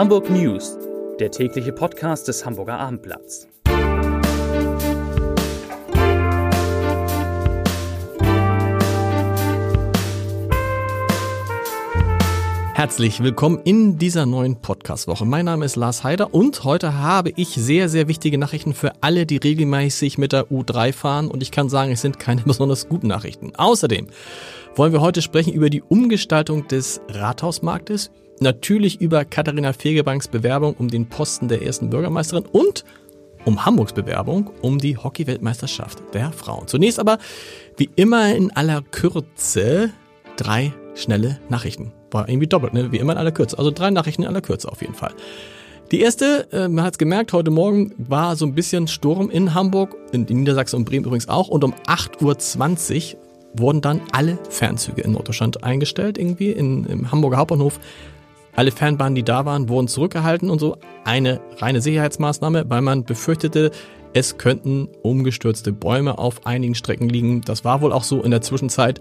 Hamburg News, der tägliche Podcast des Hamburger Abendblatts. Herzlich willkommen in dieser neuen Podcast-Woche. Mein Name ist Lars Heider und heute habe ich sehr, sehr wichtige Nachrichten für alle, die regelmäßig mit der U3 fahren und ich kann sagen, es sind keine besonders guten Nachrichten. Außerdem wollen wir heute sprechen über die Umgestaltung des Rathausmarktes, natürlich über Katharina Fegebanks Bewerbung um den Posten der ersten Bürgermeisterin und um Hamburgs Bewerbung um die Hockey-Weltmeisterschaft der Frauen. Zunächst aber, wie immer in aller Kürze, drei schnelle Nachrichten. War irgendwie doppelt, ne? wie immer in aller Kürze. Also drei Nachrichten in aller Kürze auf jeden Fall. Die erste, äh, man hat es gemerkt, heute Morgen war so ein bisschen Sturm in Hamburg, in Niedersachsen und Bremen übrigens auch. Und um 8.20 Uhr wurden dann alle Fernzüge in Norddeutschland eingestellt, irgendwie in, im Hamburger Hauptbahnhof. Alle Fernbahnen, die da waren, wurden zurückgehalten und so. Eine reine Sicherheitsmaßnahme, weil man befürchtete, es könnten umgestürzte Bäume auf einigen Strecken liegen. Das war wohl auch so in der Zwischenzeit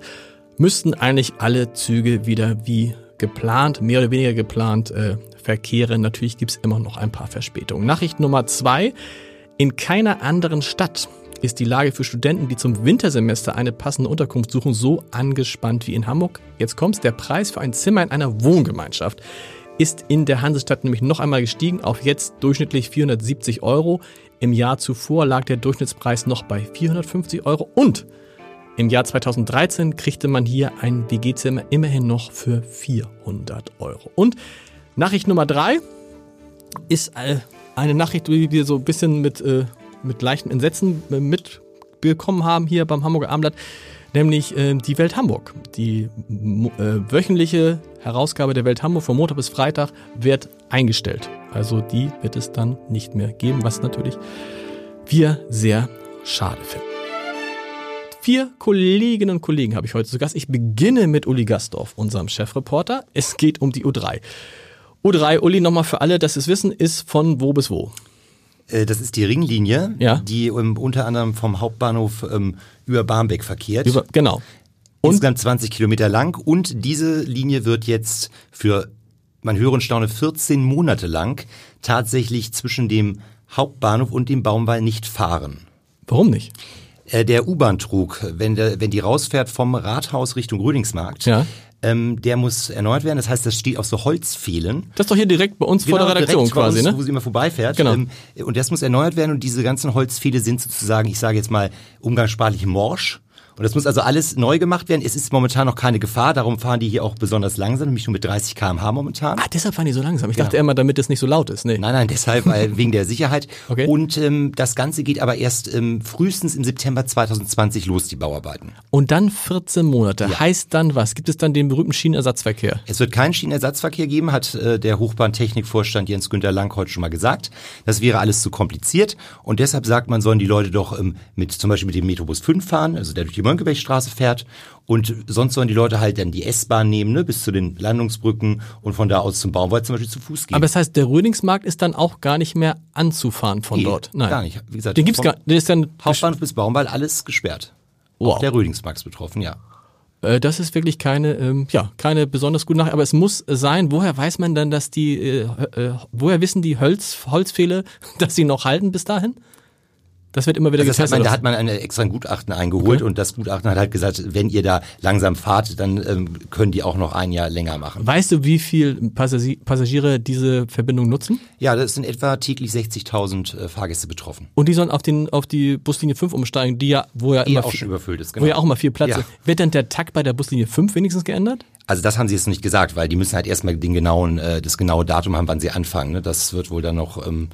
müssten eigentlich alle Züge wieder wie geplant, mehr oder weniger geplant, äh, verkehren. Natürlich gibt es immer noch ein paar Verspätungen. Nachricht Nummer zwei. In keiner anderen Stadt ist die Lage für Studenten, die zum Wintersemester eine passende Unterkunft suchen, so angespannt wie in Hamburg. Jetzt kommt's, der Preis für ein Zimmer in einer Wohngemeinschaft ist in der Hansestadt nämlich noch einmal gestiegen auf jetzt durchschnittlich 470 Euro. Im Jahr zuvor lag der Durchschnittspreis noch bei 450 Euro und im Jahr 2013 kriegte man hier ein WG-Zimmer immerhin noch für 400 Euro. Und Nachricht Nummer drei ist äh, eine Nachricht, die wir so ein bisschen mit, äh, mit leichten Entsetzen äh, mitbekommen haben hier beim Hamburger Abendblatt, nämlich die Welt Hamburg. Die wöchentliche Herausgabe der Welt Hamburg von Montag bis Freitag wird eingestellt. Also die wird es dann nicht mehr geben, was natürlich wir sehr schade finden. Vier Kolleginnen und Kollegen habe ich heute zu Gast. Ich beginne mit Uli Gastorf, unserem Chefreporter. Es geht um die U3. U3, Uli, nochmal für alle, dass es wissen, ist von wo bis wo? Äh, das ist die Ringlinie, ja. die um, unter anderem vom Hauptbahnhof ähm, über Barmbek verkehrt. Über, genau. Und? Insgesamt 20 Kilometer lang und diese Linie wird jetzt für, man höre und staune, 14 Monate lang tatsächlich zwischen dem Hauptbahnhof und dem Baumwall nicht fahren. Warum nicht? Äh, der U-Bahn-Trug, wenn, der, wenn die rausfährt vom Rathaus Richtung Rödingsmarkt, ja. Ähm, der muss erneuert werden. Das heißt, das steht auf so Holzpfählen. Das ist doch hier direkt bei uns genau, vor der Redaktion quasi, uns, ne? Wo sie immer vorbeifährt. Genau. Ähm, und das muss erneuert werden und diese ganzen Holzpfähle sind sozusagen, ich sage jetzt mal, umgangssprachlich morsch. Und das muss also alles neu gemacht werden. Es ist momentan noch keine Gefahr, darum fahren die hier auch besonders langsam, nämlich nur mit 30 km/h momentan. Ah, deshalb fahren die so langsam. Ich genau. dachte immer, damit es nicht so laut ist. Nee. Nein, nein, deshalb, weil wegen der Sicherheit. Okay. Und ähm, das Ganze geht aber erst ähm, frühestens im September 2020 los, die Bauarbeiten. Und dann 14 Monate. Ja. Heißt dann was? Gibt es dann den berühmten Schienenersatzverkehr? Es wird keinen Schienenersatzverkehr geben, hat äh, der Hochbahntechnikvorstand Jens Günther Lang heute schon mal gesagt. Das wäre alles zu kompliziert. Und deshalb sagt man, sollen die Leute doch ähm, mit zum Beispiel mit dem Metrobus 5 fahren, also der durch die Mönckebergstraße fährt. Und sonst sollen die Leute halt dann die S-Bahn nehmen, ne, bis zu den Landungsbrücken und von da aus zum Baumwald zum Beispiel zu Fuß gehen. Aber das heißt, der Rödingsmarkt ist dann auch gar nicht mehr anzufahren von nee, dort? Nein, gar nicht. Wie gesagt, den gibt's gar der ist dann Hauptbahnhof bis Baumwald alles gesperrt. Wow. Auch der Rödingsmarkt ist betroffen, ja. Äh, das ist wirklich keine, ähm, ja, keine besonders gute Nachricht, aber es muss sein. Woher weiß man dann, dass die, äh, äh, woher wissen die Holz, Holzfehle, dass sie noch halten bis dahin? Das wird immer wieder also getestet. Man, da hat man eine extra Gutachten eingeholt okay. und das Gutachten hat halt gesagt, wenn ihr da langsam fahrt, dann ähm, können die auch noch ein Jahr länger machen. Weißt du, wie viel Passagiere diese Verbindung nutzen? Ja, das sind etwa täglich 60.000 äh, Fahrgäste betroffen. Und die sollen auf, den, auf die Buslinie 5 umsteigen, die ja, wo ja immer auch viel, schon überfüllt ist, genau. Wo ja auch mal viel Platz ja. ist. Wird dann der Takt bei der Buslinie 5 wenigstens geändert? Also das haben sie jetzt nicht gesagt, weil die müssen halt erstmal den genauen, äh, das genaue Datum haben, wann sie anfangen. Ne? Das wird wohl dann noch ähm,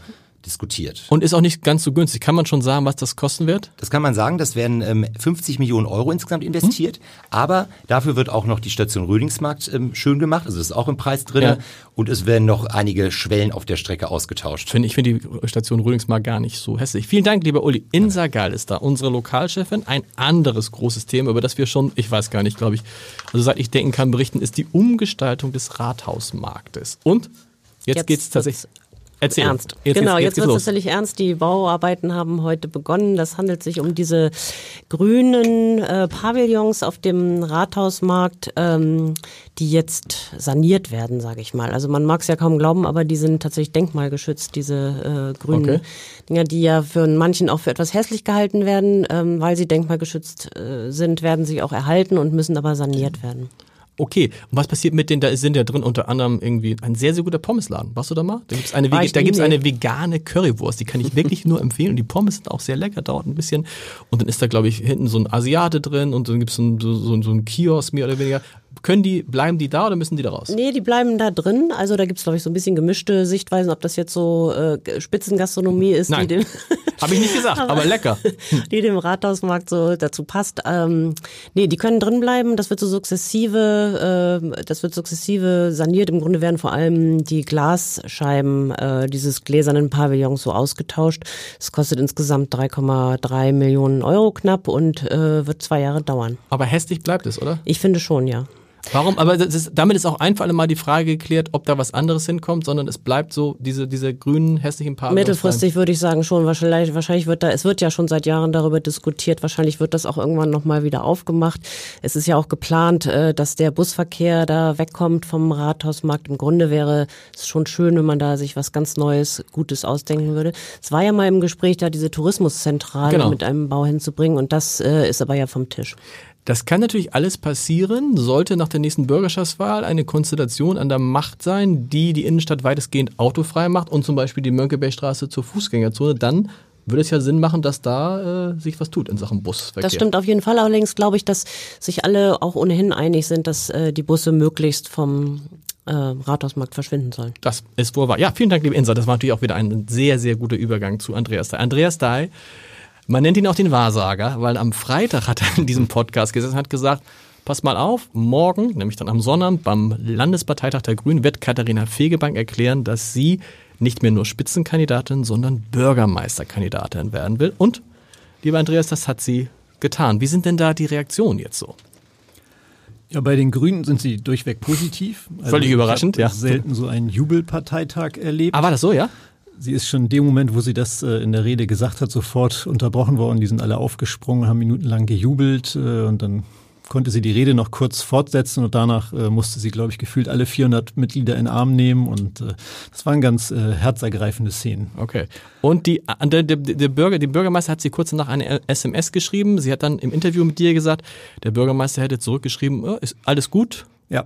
diskutiert. Und ist auch nicht ganz so günstig. Kann man schon sagen, was das kosten wird? Das kann man sagen. Das werden ähm, 50 Millionen Euro insgesamt investiert. Hm. Aber dafür wird auch noch die Station Rödingsmarkt ähm, schön gemacht. Also das ist auch im Preis drin. Ja. Und es werden noch einige Schwellen auf der Strecke ausgetauscht. Find, ich finde die Station Rödingsmarkt gar nicht so hässlich. Vielen Dank, lieber Uli. Insa Gall ist da, unsere Lokalchefin. Ein anderes großes Thema, über das wir schon, ich weiß gar nicht, glaube ich, also seit ich denken kann, berichten, ist die Umgestaltung des Rathausmarktes. Und Jetzt, Jetzt geht's tatsächlich Erzähl. ernst. Jetzt genau, jetzt jetzt, geht's wird es natürlich ernst. Die Bauarbeiten haben heute begonnen. Das handelt sich um diese grünen äh, Pavillons auf dem Rathausmarkt, ähm, die jetzt saniert werden, sage ich mal. Also man mag es ja kaum glauben, aber die sind tatsächlich denkmalgeschützt, diese äh, grünen Okay. Dinger, die ja für manchen auch für etwas hässlich gehalten werden, ähm, weil sie denkmalgeschützt äh, sind, werden sie auch erhalten und müssen aber saniert werden. Okay, und was passiert mit denen? Da sind ja drin unter anderem irgendwie ein sehr, sehr guter Pommesladen. Warst du da mal? Da gibt's eine, Wege, da gibt's eine vegane Currywurst, die kann ich wirklich nur empfehlen. Und die Pommes sind auch sehr lecker, dauert ein bisschen. Und dann ist da, glaube ich, hinten so ein Asiate drin und dann gibt's so, ein- so, so, so ein Kiosk mehr oder weniger. Können die, bleiben die da oder müssen die da raus? Nee, die bleiben da drin. Also da gibt's glaube ich, so ein bisschen gemischte Sichtweisen, ob das jetzt so äh, Spitzengastronomie ist, Nein. die dem, Habe ich nicht gesagt, aber lecker. die dem Rathausmarkt so dazu passt. Ähm, nee, die können drin bleiben. Das wird so sukzessive, äh, das wird sukzessive saniert. Im Grunde werden vor allem die Glasscheiben äh, dieses gläsernen Pavillons so ausgetauscht. Es kostet insgesamt 3,3 Millionen Euro knapp und äh, wird zwei Jahre dauern. Aber hässlich bleibt es, oder? Ich finde schon, ja. Warum? Aber das ist, damit ist auch ein für alle Mal die Frage geklärt, ob da was anderes hinkommt, sondern es bleibt so diese, diese grünen, hässlichen Pavillons. Mittelfristig würde ich sagen schon, wahrscheinlich, wahrscheinlich wird da, es wird ja schon seit Jahren darüber diskutiert, wahrscheinlich wird das auch irgendwann nochmal wieder aufgemacht. Es ist ja auch geplant, äh, dass der Busverkehr da wegkommt vom Rathausmarkt. Im Grunde wäre es schon schön, wenn man da sich was ganz Neues, Gutes ausdenken würde. Es war ja mal im Gespräch, da diese Tourismuszentrale Genau. mit einem Bau hinzubringen und das äh, ist aber ja vom Tisch. Das kann natürlich alles passieren, sollte nach der nächsten Bürgerschaftswahl eine Konstellation an der Macht sein, die die Innenstadt weitestgehend autofrei macht und zum Beispiel die Mönckebergstraße zur Fußgängerzone, dann würde es ja Sinn machen, dass da äh, sich was tut in Sachen Busverkehr. Das stimmt auf jeden Fall. Allerdings glaube ich, dass sich alle auch ohnehin einig sind, dass äh, die Busse möglichst vom äh, Rathausmarkt verschwinden sollen. Das ist wohl wahr. Ja, vielen Dank, liebe Insa. Das war natürlich auch wieder ein sehr, sehr guter Übergang zu Andreas Dai. Andreas Dai, man nennt ihn auch den Wahrsager, weil am Freitag hat er in diesem Podcast gesessen und hat gesagt, pass mal auf, morgen, nämlich dann am Sonnabend beim Landesparteitag der Grünen, wird Katharina Fegebank erklären, dass sie nicht mehr nur Spitzenkandidatin, sondern Bürgermeisterkandidatin werden will. Und, lieber Andreas, das hat sie getan. Wie sind denn da die Reaktionen jetzt so? Ja, bei den Grünen sind sie durchweg positiv. Also Völlig überraschend, ja. selten so einen Jubelparteitag erlebt. Ah, war das so, ja? Sie ist schon in dem Moment, wo sie das äh, in der Rede gesagt hat, sofort unterbrochen worden. Die sind alle aufgesprungen, haben minutenlang gejubelt äh, und dann konnte sie die Rede noch kurz fortsetzen und danach äh, musste sie, glaube ich, gefühlt alle 400 Mitglieder in den Arm nehmen und äh, das waren ganz äh, herzergreifende Szenen. Okay. Und die, der, der, der Bürger, die Bürgermeister hat sie kurz nach eine SMS geschrieben. Sie hat dann im Interview mit dir gesagt, der Bürgermeister hätte zurückgeschrieben, ist alles gut? Ja.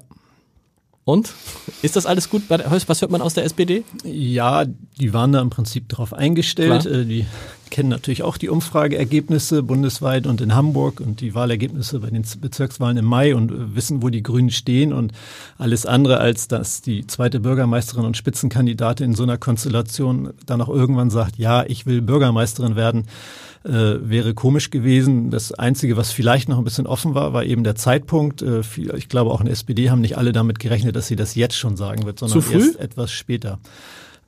Und? Ist das alles gut? Was hört man aus der SPD? Ja, die waren da im Prinzip darauf eingestellt. Klar. Äh, Die kennen natürlich auch die Umfrageergebnisse bundesweit und in Hamburg und die Wahlergebnisse bei den Bezirkswahlen im Mai und äh, wissen, wo die Grünen stehen und alles andere als dass die zweite Bürgermeisterin und Spitzenkandidatin in so einer Konstellation dann auch irgendwann sagt, ja, ich will Bürgermeisterin werden, äh, wäre komisch gewesen. Das Einzige, was vielleicht noch ein bisschen offen war, war eben der Zeitpunkt. Äh, viel- ich glaube, auch in der SPD haben nicht alle damit gerechnet, dass sie das jetzt schon sagen wird, sondern erst etwas später.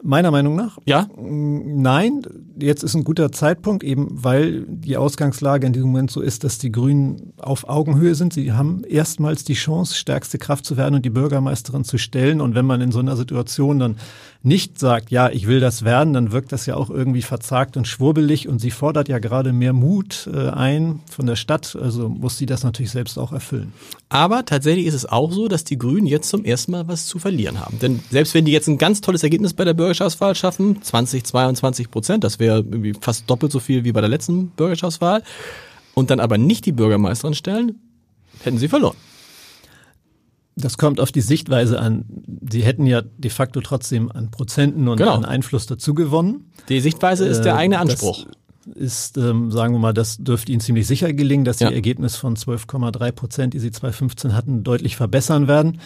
Meiner Meinung nach Ja? Nein, jetzt ist ein guter Zeitpunkt, eben weil die Ausgangslage in diesem Moment so ist, dass die Grünen auf Augenhöhe sind. Sie haben erstmals die Chance, stärkste Kraft zu werden und die Bürgermeisterin zu stellen. Und wenn man in so einer Situation dann nicht sagt, ja, ich will das werden, dann wirkt das ja auch irgendwie verzagt und schwurbelig. Und sie fordert ja gerade mehr Mut äh, ein von der Stadt. Also muss sie das natürlich selbst auch erfüllen. Aber tatsächlich ist es auch so, dass die Grünen jetzt zum ersten Mal was zu verlieren haben. Denn selbst wenn die jetzt ein ganz tolles Ergebnis bei der Bürgerschaftswahl schaffen, 20, 22 Prozent, das wäre irgendwie fast doppelt so viel wie bei der letzten Bürgerschaftswahl, und dann aber nicht die Bürgermeisterin stellen, hätten sie verloren. Das kommt auf die Sichtweise an. Sie hätten ja de facto trotzdem an Prozenten und Genau. an Einfluss dazu gewonnen. Die Sichtweise ist der Äh, eigene das Anspruch. Ist, ähm, sagen wir mal, das dürfte Ihnen ziemlich sicher gelingen, dass Sie Ja. Ihr Ergebnis von 12,3 Prozent, die Sie 2015 hatten, deutlich verbessern werden.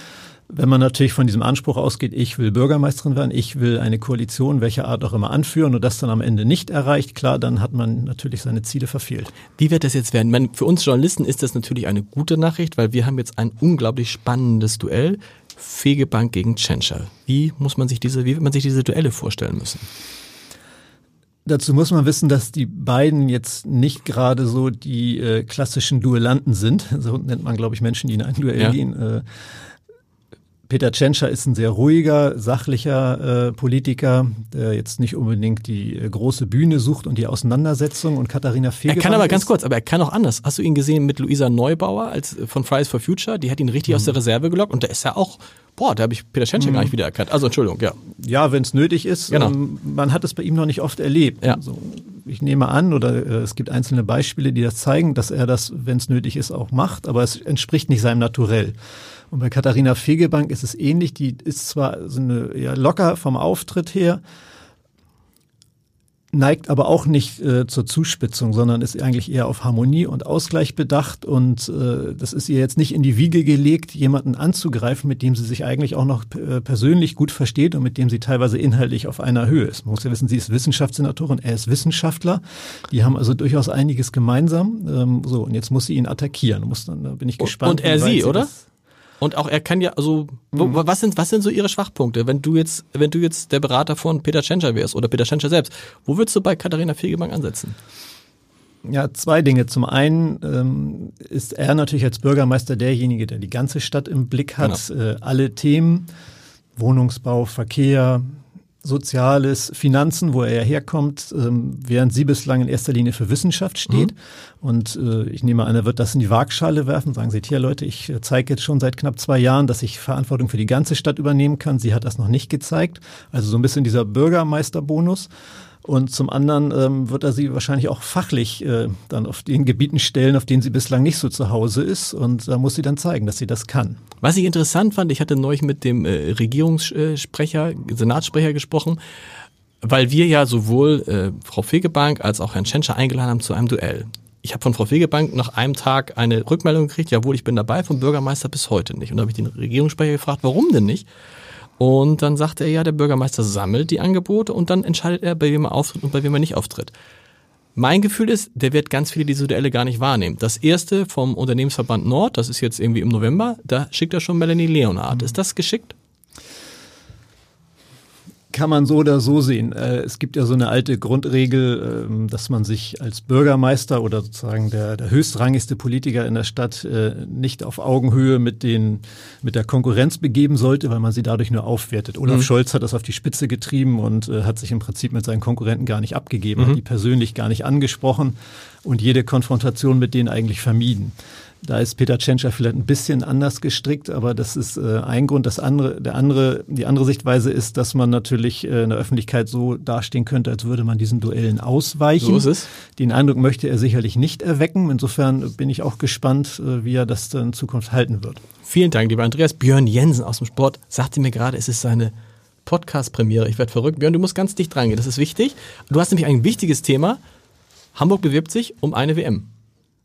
Wenn man natürlich von diesem Anspruch ausgeht, ich will Bürgermeisterin werden, ich will eine Koalition, welcher Art auch immer anführen und das dann am Ende nicht erreicht, klar, dann hat man natürlich seine Ziele verfehlt. Wie wird das jetzt werden? Meine, für uns Journalisten ist das natürlich eine gute Nachricht, weil wir haben jetzt ein unglaublich spannendes Duell. Fegebank gegen Tschentscher. Wie muss man sich diese, wie wird man sich diese Duelle vorstellen müssen? Dazu muss man wissen, dass die beiden jetzt nicht gerade so die äh, klassischen Duellanten sind. So nennt man, glaube ich, Menschen, die in ein Duell Ja. gehen. Äh, Peter Tschentscher ist ein sehr ruhiger, sachlicher äh, Politiker, der jetzt nicht unbedingt die äh, große Bühne sucht und die Auseinandersetzung. Und Katharina Fegebank Er kann aber ganz kurz, aber er kann auch anders. Hast du ihn gesehen mit Luisa Neubauer als von Fridays for Future? Die hat ihn richtig mhm. aus der Reserve gelockt und der ist ja auch, boah, da habe ich Peter Tschentscher mhm. gar nicht wiedererkannt. Also Entschuldigung, ja. Ja, wenn es nötig ist. Genau. Ähm, man hat es bei ihm noch nicht oft erlebt. Ja. Also, ich nehme an, oder äh, es gibt einzelne Beispiele, die das zeigen, dass er das, wenn es nötig ist, auch macht, aber es entspricht nicht seinem Naturell. Und bei Katharina Fegebank ist es ähnlich. Die ist zwar so eine, ja, locker vom Auftritt her, neigt aber auch nicht äh, zur Zuspitzung, sondern ist eigentlich eher auf Harmonie und Ausgleich bedacht. Und äh, das ist ihr jetzt nicht in die Wiege gelegt, jemanden anzugreifen, mit dem sie sich eigentlich auch noch äh, persönlich gut versteht und mit dem sie teilweise inhaltlich auf einer Höhe ist. Man muss ja wissen, sie ist Wissenschaftssenatorin, er ist Wissenschaftler. Die haben also durchaus einiges gemeinsam. Ähm, so, und jetzt muss sie ihn attackieren. Muss dann, da bin ich gespannt. Und er sie, oder? Und auch er kann ja, also, mhm. was sind, was sind so Ihre Schwachpunkte? Wenn du jetzt, wenn du jetzt der Berater von Peter Tschentscher wärst oder Peter Tschentscher selbst, wo würdest du bei Katharina Fegebank ansetzen? Ja, zwei Dinge. Zum einen ähm, ist er natürlich als Bürgermeister derjenige, der die ganze Stadt im Blick hat, genau. äh, alle Themen, Wohnungsbau, Verkehr, Soziales, Finanzen, wo er ja herkommt, ähm, während sie bislang in erster Linie für Wissenschaft steht. Mhm. Und äh, ich nehme an, er wird das in die Waagschale werfen, sagen Sie, hier Leute, ich äh, zeige jetzt schon seit knapp zwei Jahren, dass ich Verantwortung für die ganze Stadt übernehmen kann. Sie hat das noch nicht gezeigt. Also so ein bisschen dieser Bürgermeisterbonus. Und zum anderen ähm, wird er sie wahrscheinlich auch fachlich äh, dann auf den Gebieten stellen, auf denen sie bislang nicht so zu Hause ist. Und da muss sie dann zeigen, dass sie das kann. Was ich interessant fand, ich hatte neulich mit dem äh, Regierungssprecher, Senatssprecher gesprochen, weil wir ja sowohl äh, Frau Fegebank als auch Herrn Tschentscher eingeladen haben zu einem Duell. Ich habe von Frau Fegebank nach einem Tag eine Rückmeldung gekriegt, jawohl, ich bin dabei, vom Bürgermeister bis heute nicht. Und da habe ich den Regierungssprecher gefragt, warum denn nicht? Und dann sagt er ja, der Bürgermeister sammelt die Angebote und dann entscheidet er, bei wem er auftritt und bei wem er nicht auftritt. Mein Gefühl ist, der wird ganz viele dieser Duelle gar nicht wahrnehmen. Das erste vom Unternehmensverband Nord, das ist jetzt irgendwie im November, da schickt er schon Melanie Leonard. Ist das geschickt? Kann man so oder so sehen. Äh, es gibt ja so eine alte Grundregel, ähm, dass man sich als Bürgermeister oder sozusagen der, der höchstrangigste Politiker in der Stadt äh, nicht auf Augenhöhe mit, den, mit der Konkurrenz begeben sollte, weil man sie dadurch nur aufwertet. Olaf mhm. Scholz hat das auf die Spitze getrieben und äh, hat sich im Prinzip mit seinen Konkurrenten gar nicht abgegeben, mhm. hat die persönlich gar nicht angesprochen und jede Konfrontation mit denen eigentlich vermieden. Da ist Peter Tschentscher vielleicht ein bisschen anders gestrickt, aber das ist äh, ein Grund. Das andere, der andere, die andere Sichtweise ist, dass man natürlich äh, in der Öffentlichkeit so dastehen könnte, als würde man diesen Duellen ausweichen. So ist es. Den Eindruck möchte er sicherlich nicht erwecken. Insofern bin ich auch gespannt, äh, wie er das dann in Zukunft halten wird. Vielen Dank, lieber Andreas. Björn Jensen aus dem Sport sagte mir gerade, es ist seine Podcast-Premiere. Ich werde verrückt. Björn, du musst ganz dicht rangehen. Das ist wichtig. Du hast nämlich ein wichtiges Thema. Hamburg bewirbt sich um eine WM.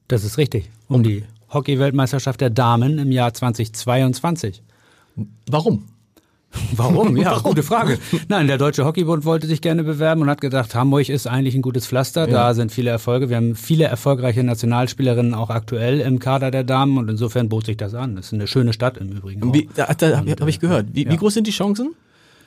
Das ist richtig. Um die Hockey-Weltmeisterschaft der Damen im Jahr 2022. Warum? Warum? Ja, Warum? gute Frage. Nein, der Deutsche Hockeybund wollte sich gerne bewerben und hat gedacht, Hamburg ist eigentlich ein gutes Pflaster. Ja. Da sind viele Erfolge. Wir haben viele erfolgreiche Nationalspielerinnen auch aktuell im Kader der Damen und insofern bot sich das an. Das ist eine schöne Stadt im Übrigen. Wie, da, da habe hab ich gehört. Wie, ja. wie groß sind die Chancen?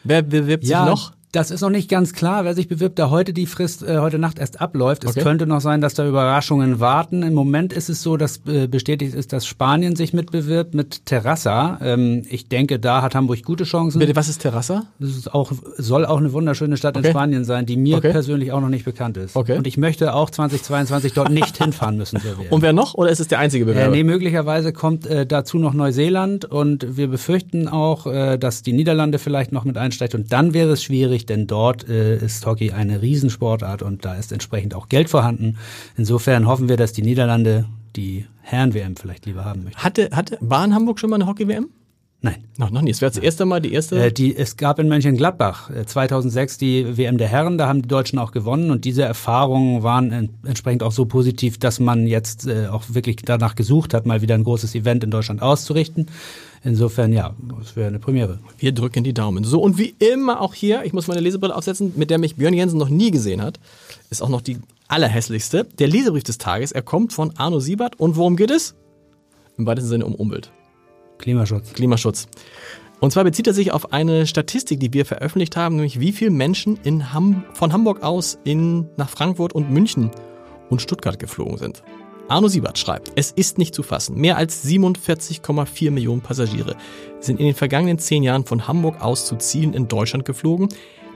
Wer bewirbt sich ja, noch? Das ist noch nicht ganz klar, wer sich bewirbt, da heute die Frist äh, heute Nacht erst abläuft. Es könnte noch sein, dass da Überraschungen warten. Im Moment ist es so, dass äh, bestätigt ist, dass Spanien sich mitbewirbt mit Terrassa. Ähm, ich denke, da hat Hamburg gute Chancen. Bitte, was ist Terrassa? Das ist auch, soll auch eine wunderschöne Stadt okay. in Spanien sein, die mir okay. persönlich auch noch nicht bekannt ist. Okay. Und ich möchte auch 2022 dort nicht hinfahren müssen. Und wer noch? Oder ist es der einzige Bewerber? Äh, nee, möglicherweise kommt äh, dazu noch Neuseeland und wir befürchten auch, äh, dass die Niederlande vielleicht noch mit einsteigt und dann wäre es schwierig, denn dort äh, ist Hockey eine Riesensportart und da ist entsprechend auch Geld vorhanden. Insofern hoffen wir, dass die Niederlande die Herren-WM vielleicht lieber haben möchten. Hatte, hatte, war in Hamburg schon mal eine Hockey-WM? Nein. Noch, noch nie. Es wäre das erste Mal die erste. Äh, die, es gab in Mönchengladbach äh, 2006 die WM der Herren, da haben die Deutschen auch gewonnen und diese Erfahrungen waren en entsprechend auch so positiv, dass man jetzt äh, auch wirklich danach gesucht hat, mal wieder ein großes Event in Deutschland auszurichten. Insofern, ja, es wäre eine Premiere. Wir drücken die Daumen. So, und wie immer auch hier, ich muss meine Lesebrille aufsetzen, mit der mich Björn Jensen noch nie gesehen hat, ist auch noch die allerhässlichste. Der Lesebrief des Tages, er kommt von Arno Siebert. Und worum geht es? Im weitesten Sinne um Umwelt. Klimaschutz. Klimaschutz. Und zwar bezieht er sich auf eine Statistik, die wir veröffentlicht haben, nämlich wie viele Menschen in Ham von Hamburg aus in, nach Frankfurt und München und Stuttgart geflogen sind. Arno Siebert schreibt, es ist nicht zu fassen. Mehr als 47,4 Millionen Passagiere sind in den vergangenen zehn Jahren von Hamburg aus zu Zielen in Deutschland geflogen,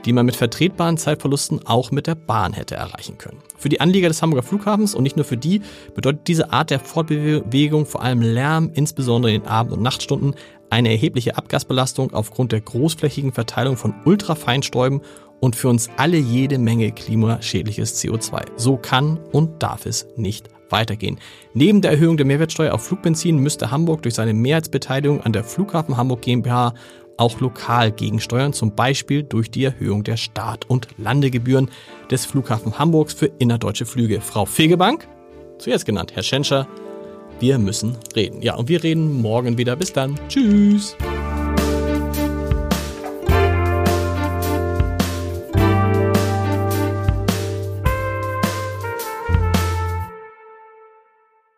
die man mit vertretbaren Zeitverlusten auch mit der Bahn hätte erreichen können. Für die Anlieger des Hamburger Flughafens und nicht nur für die bedeutet diese Art der Fortbewegung vor allem Lärm, insbesondere in den Abend- und Nachtstunden, eine erhebliche Abgasbelastung aufgrund der großflächigen Verteilung von Ultrafeinstäuben und für uns alle jede Menge klimaschädliches CO2. So kann und darf es nicht weitergehen. Neben der Erhöhung der Mehrwertsteuer auf Flugbenzin müsste Hamburg durch seine Mehrheitsbeteiligung an der Flughafen Hamburg GmbH auch lokal gegensteuern, zum Beispiel durch die Erhöhung der Start- und Landegebühren des Flughafen Hamburgs für innerdeutsche Flüge. Frau Fegebank, zuerst genannt Herr Schenscher, wir müssen reden. Ja, und wir reden morgen wieder. Bis dann. Tschüss.